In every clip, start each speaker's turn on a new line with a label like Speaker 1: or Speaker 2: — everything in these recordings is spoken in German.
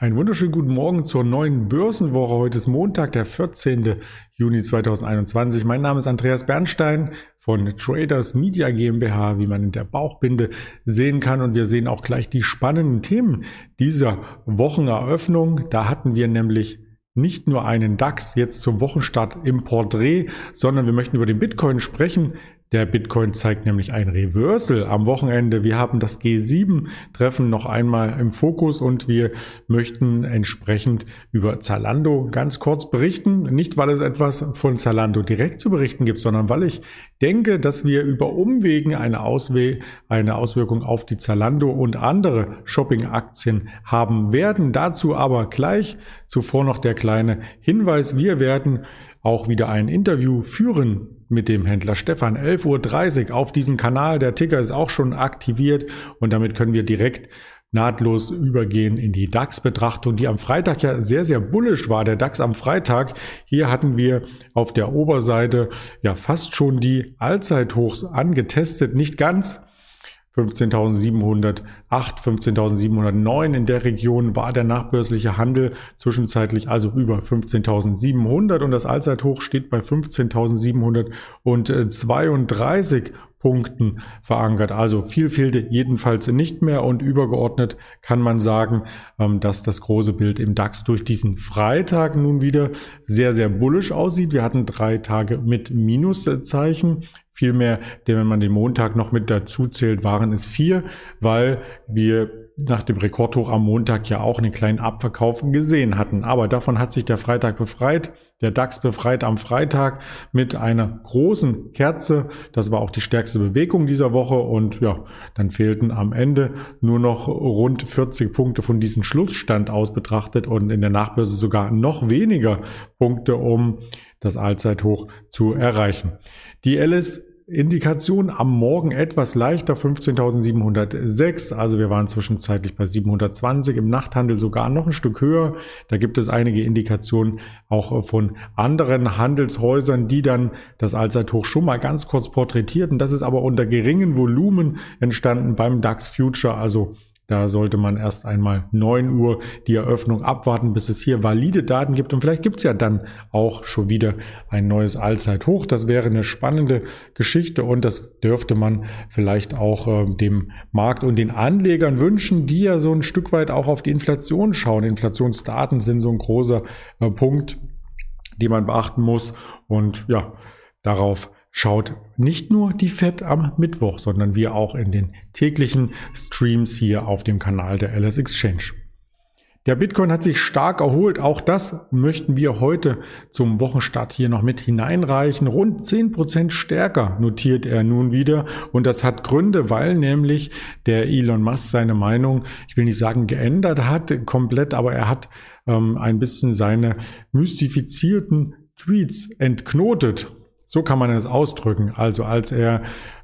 Speaker 1: Einen wunderschönen guten Morgen zur neuen Börsenwoche. Heute ist Montag, der 14. Juni 2021. Mein Name ist Andreas Bernstein von Traders Media GmbH, wie man in der Bauchbinde sehen kann. Und wir sehen auch gleich die spannenden Themen dieser Wocheneröffnung. Da hatten wir nämlich nicht nur einen DAX jetzt zum Wochenstart im Porträt, sondern wir möchten über den Bitcoin sprechen. Der Bitcoin zeigt nämlich ein Reversal am Wochenende. Wir haben das G7-Treffen noch einmal im Fokus und wir möchten entsprechend über Zalando ganz kurz berichten. Nicht, weil es etwas von Zalando direkt zu berichten gibt, sondern weil ich denke, dass wir über Umwegen eine, Auswe eine Auswirkung auf die Zalando und andere Shopping-Aktien haben werden. Dazu aber gleich zuvor noch der kleine Hinweis. Wir werden auch wieder ein Interview führen mit dem Händler Stefan. 11.30 Uhr auf diesem Kanal. Der Ticker ist auch schon aktiviert und damit können wir direkt nahtlos übergehen in die DAX-Betrachtung, die am Freitag ja sehr, sehr bullisch war. Der DAX am Freitag. Hier hatten wir auf der Oberseite ja fast schon die Allzeithochs angetestet. Nicht ganz. 15.708, 15.709 in der Region war der nachbörsliche Handel zwischenzeitlich also über 15.700 und das Allzeithoch steht bei 15.732 Punkten verankert. Also viel fehlte jedenfalls nicht mehr und übergeordnet kann man sagen, ähm, dass das große Bild im DAX durch diesen Freitag nun wieder sehr, sehr bullisch aussieht. Wir hatten drei Tage mit Minuszeichen. Vielmehr, wenn man den Montag noch mit dazu zählt, waren es vier, weil wir nach dem Rekordhoch am Montag ja auch einen kleinen Abverkauf gesehen hatten. Aber davon hat sich der Freitag befreit. Der DAX befreit am Freitag mit einer großen Kerze. Das war auch die stärkste Bewegung dieser Woche. Und ja, dann fehlten am Ende nur noch rund 40 Punkte von diesem Schlussstand aus betrachtet und in der Nachbörse sogar noch weniger Punkte, um das Allzeithoch zu erreichen. Die Alice Indikation am Morgen etwas leichter, 15.706. Also wir waren zwischenzeitlich bei 720, im Nachthandel sogar noch ein Stück höher. Da gibt es einige Indikationen auch von anderen Handelshäusern, die dann das Allzeithoch schon mal ganz kurz porträtierten. Das ist aber unter geringen Volumen entstanden beim DAX Future. Also da sollte man erst einmal 9 Uhr die Eröffnung abwarten, bis es hier valide Daten gibt. Und vielleicht gibt es ja dann auch schon wieder ein neues Allzeithoch. Das wäre eine spannende Geschichte und das dürfte man vielleicht auch äh, dem Markt und den Anlegern wünschen, die ja so ein Stück weit auch auf die Inflation schauen. Inflationsdaten sind so ein großer äh, Punkt, den man beachten muss. Und ja, darauf schaut nicht nur die FED am Mittwoch, sondern wir auch in den täglichen Streams hier auf dem Kanal der LS Exchange. Der Bitcoin hat sich stark erholt. Auch das möchten wir heute zum Wochenstart hier noch mit hineinreichen. Rund zehn Prozent stärker notiert er nun wieder. Und das hat Gründe, weil nämlich der Elon Musk seine Meinung, ich will nicht sagen geändert hat komplett, aber er hat ähm, ein bisschen seine mystifizierten Tweets entknotet. So kann man es ausdrücken. Also als er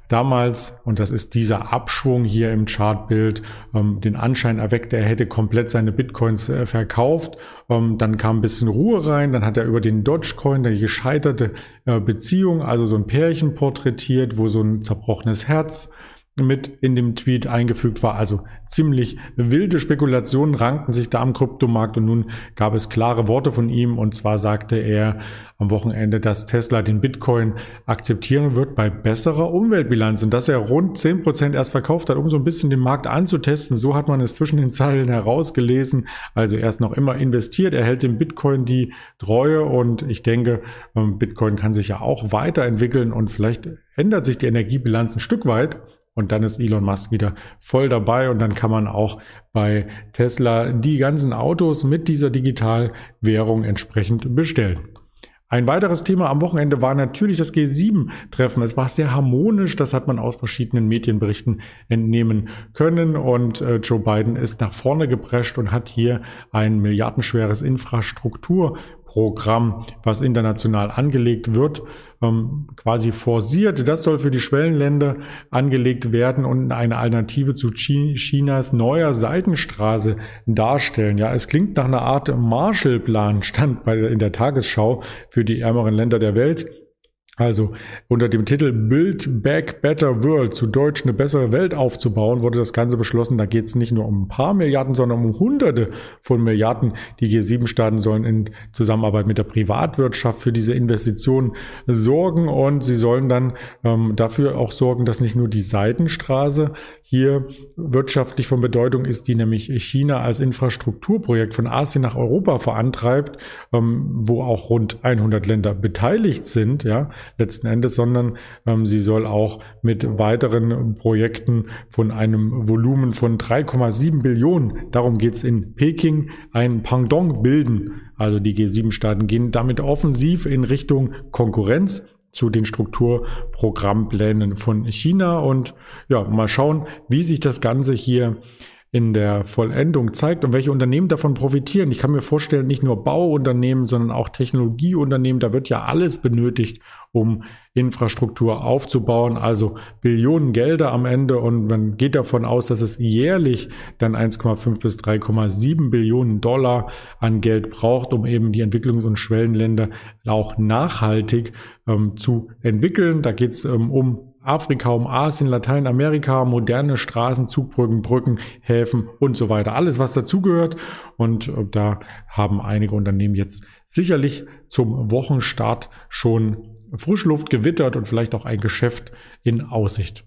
Speaker 1: damals, und das ist dieser Abschwung hier im Chartbild, ähm, den Anschein erweckte, er hätte komplett seine Bitcoins äh, verkauft. Ähm, dann kam ein bisschen Ruhe rein, dann hat er über den Dogecoin, die gescheiterte äh, Beziehung, also so ein Pärchen porträtiert, wo so ein zerbrochenes Herz mit in dem Tweet eingefügt war. Also ziemlich wilde Spekulationen rankten sich da am Kryptomarkt und nun gab es klare Worte von ihm und zwar sagte er am Wochenende, dass Tesla den Bitcoin akzeptieren wird bei besserer Umweltbilanz und dass er rund zehn Prozent erst verkauft hat, um so ein bisschen den Markt anzutesten. So hat man es zwischen den Zeilen herausgelesen. Also er ist noch immer investiert, er hält dem Bitcoin die Treue und ich denke, ähm, Bitcoin kann sich ja auch weiterentwickeln und vielleicht ändert sich die Energiebilanz ein Stück weit. Und dann ist Elon Musk wieder voll dabei und dann kann man auch bei Tesla die ganzen Autos mit dieser Digitalwährung entsprechend bestellen. Ein weiteres Thema am Wochenende war natürlich das G7-Treffen. Es war sehr harmonisch, das hat man aus verschiedenen Medienberichten entnehmen können. Und äh, Joe Biden ist nach vorne geprescht und hat hier ein milliardenschweres Infrastrukturprogramm, was international angelegt wird, ähm, quasi forciert. Das soll für die Schwellenländer angelegt werden und eine Alternative zu Chinas neuer Seitenstraße darstellen. Ja, es klingt nach einer Art Marshallplan, stand bei, in der Tagesschau für die ärmeren Länder der Welt. Also unter dem Titel Build Back Better World, zu Deutsch eine bessere Welt aufzubauen, wurde das Ganze beschlossen. Da geht es nicht nur um ein paar Milliarden, sondern um Hunderte von Milliarden. Die G7-Staaten sollen in Zusammenarbeit mit der Privatwirtschaft für diese Investitionen sorgen und sie sollen dann ähm, dafür auch sorgen, dass nicht nur die Seidenstraße hier wirtschaftlich von Bedeutung ist, die nämlich China als Infrastrukturprojekt von Asien nach Europa vorantreibt, ähm, wo auch rund 100 Länder beteiligt sind, ja, letzten Endes, sondern ähm, sie soll auch mit weiteren Projekten von einem Volumen von 3,7 Billionen, darum geht es in Peking, ein Pendant bilden. Also die G7-Staaten gehen damit offensiv in Richtung Konkurrenz zu den Strukturprogrammplänen von China und ja, mal schauen, wie sich das Ganze hier in der Vollendung zeigt und welche Unternehmen davon profitieren. Ich kann mir vorstellen, nicht nur Bauunternehmen, sondern auch Technologieunternehmen, da wird ja alles benötigt, um Infrastruktur aufzubauen, also Billionen Gelder am Ende und man geht davon aus, dass es jährlich dann 1,5 bis 3,7 Billionen Dollar an Geld braucht, um eben die Entwicklungs- und Schwellenländer auch nachhaltig ähm, zu entwickeln. Da geht es ähm, um Afrika, um Asien, Lateinamerika, moderne Straßen, Zugbrücken, Brücken, Häfen und so weiter. Alles, was dazugehört. Und äh, da haben einige Unternehmen jetzt sicherlich zum Wochenstart schon Frischluft gewittert und vielleicht auch ein Geschäft in Aussicht.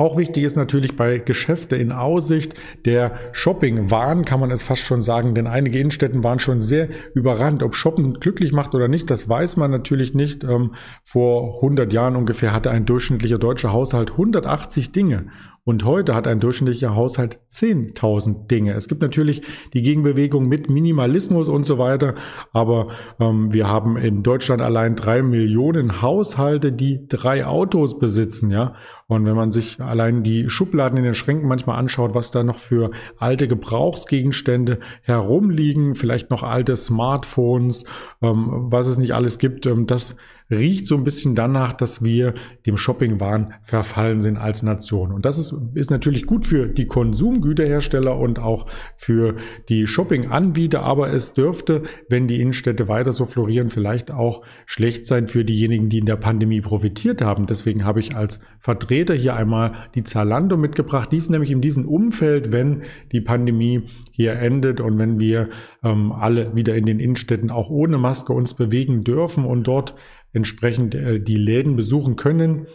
Speaker 1: Auch wichtig ist natürlich bei Geschäfte in Aussicht der Shopping-Wahn, kann man es fast schon sagen, denn einige Innenstädten waren schon sehr überrannt. Ob Shoppen glücklich macht oder nicht, das weiß man natürlich nicht. Ähm, vor 100 Jahren ungefähr hatte ein durchschnittlicher deutscher Haushalt 180 Dinge und heute hat ein durchschnittlicher Haushalt 10.000 Dinge. Es gibt natürlich die Gegenbewegung mit Minimalismus und so weiter, aber ähm, wir haben in Deutschland allein drei Millionen Haushalte, die drei Autos besitzen, ja. Und wenn man sich allein die Schubladen in den Schränken manchmal anschaut, was da noch für alte Gebrauchsgegenstände herumliegen, vielleicht noch alte Smartphones, ähm, was es nicht alles gibt, ähm, das riecht so ein bisschen danach, dass wir dem Shopping-Wahn verfallen sind als Nation. Und das ist, ist natürlich gut für die Konsumgüterhersteller und auch für die Shopping-Anbieter, aber es dürfte, wenn die Innenstädte weiter so florieren, vielleicht auch schlecht sein für diejenigen, die in der Pandemie profitiert haben. Deswegen habe ich als Vertreter hier einmal die Zalando mitgebracht. Dies nämlich in diesem Umfeld, wenn die Pandemie hier endet und wenn wir ähm, alle wieder in den Innenstädten auch ohne Maske uns bewegen dürfen und dort entsprechend äh, die Läden besuchen können,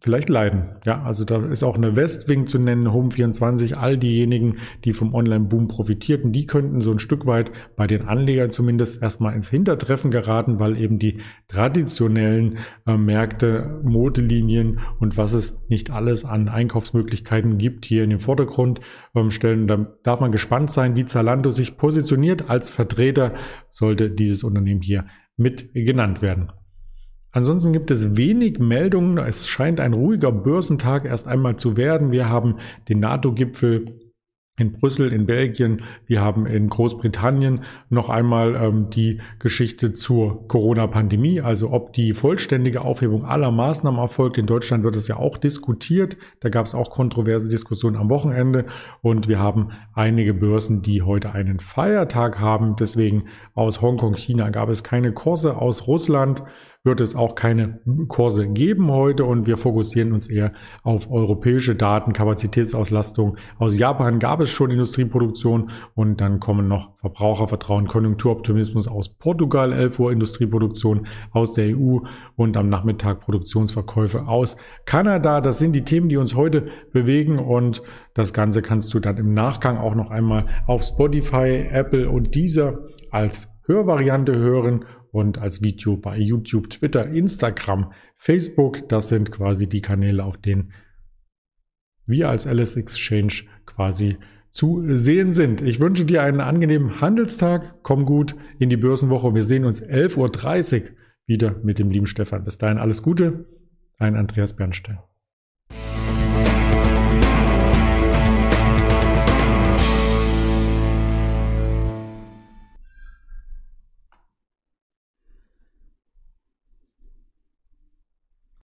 Speaker 1: vielleicht leiden. Ja, also da ist auch eine Westwing zu nennen, Home24, all diejenigen, die vom Online-Boom profitierten, die könnten so ein Stück weit bei den Anlegern zumindest erstmal ins Hintertreffen geraten, weil eben die traditionellen äh, Märkte, Modelinien und was es nicht alles an Einkaufsmöglichkeiten gibt, hier in den Vordergrund ähm, stellen. Da darf man gespannt sein, wie Zalando sich positioniert als Vertreter, sollte dieses Unternehmen hier mit genannt werden. Ansonsten gibt es wenig Meldungen. Es scheint ein ruhiger Börsentag erst einmal zu werden. Wir haben den NATO-Gipfel in Brüssel, in Belgien. Wir haben in Großbritannien noch einmal ähm, die Geschichte zur Corona-Pandemie, also ob die vollständige Aufhebung aller Maßnahmen erfolgt. In Deutschland wird es ja auch diskutiert. Da gab es auch kontroverse Diskussionen am Wochenende. Und wir haben einige Börsen, die heute einen Feiertag haben. Deswegen aus Hongkong, China gab es keine Kurse. Aus Russland wird es auch keine Kurse geben heute und wir fokussieren uns eher auf europäische Daten, Kapazitätsauslastung. Aus Japan gab es schon Industrieproduktion und dann kommen noch Verbrauchervertrauen, Konjunkturoptimismus aus Portugal, 11 Uhr Industrieproduktion aus der EU und am Nachmittag Produktionsverkäufe aus Kanada. Das sind die Themen, die uns heute bewegen und das Ganze kannst du dann im Nachgang auch noch einmal auf Spotify, Apple und dieser als Hörvariante hören und als Video bei YouTube, Twitter, Instagram, Facebook. Das sind quasi die Kanäle, auf denen wir als Alice Exchange quasi zu sehen sind. Ich wünsche dir einen angenehmen Handelstag. Komm gut in die Börsenwoche. Wir sehen uns 11.30 Uhr wieder mit dem lieben Stefan. Bis dahin alles Gute. Dein Andreas Bernstein.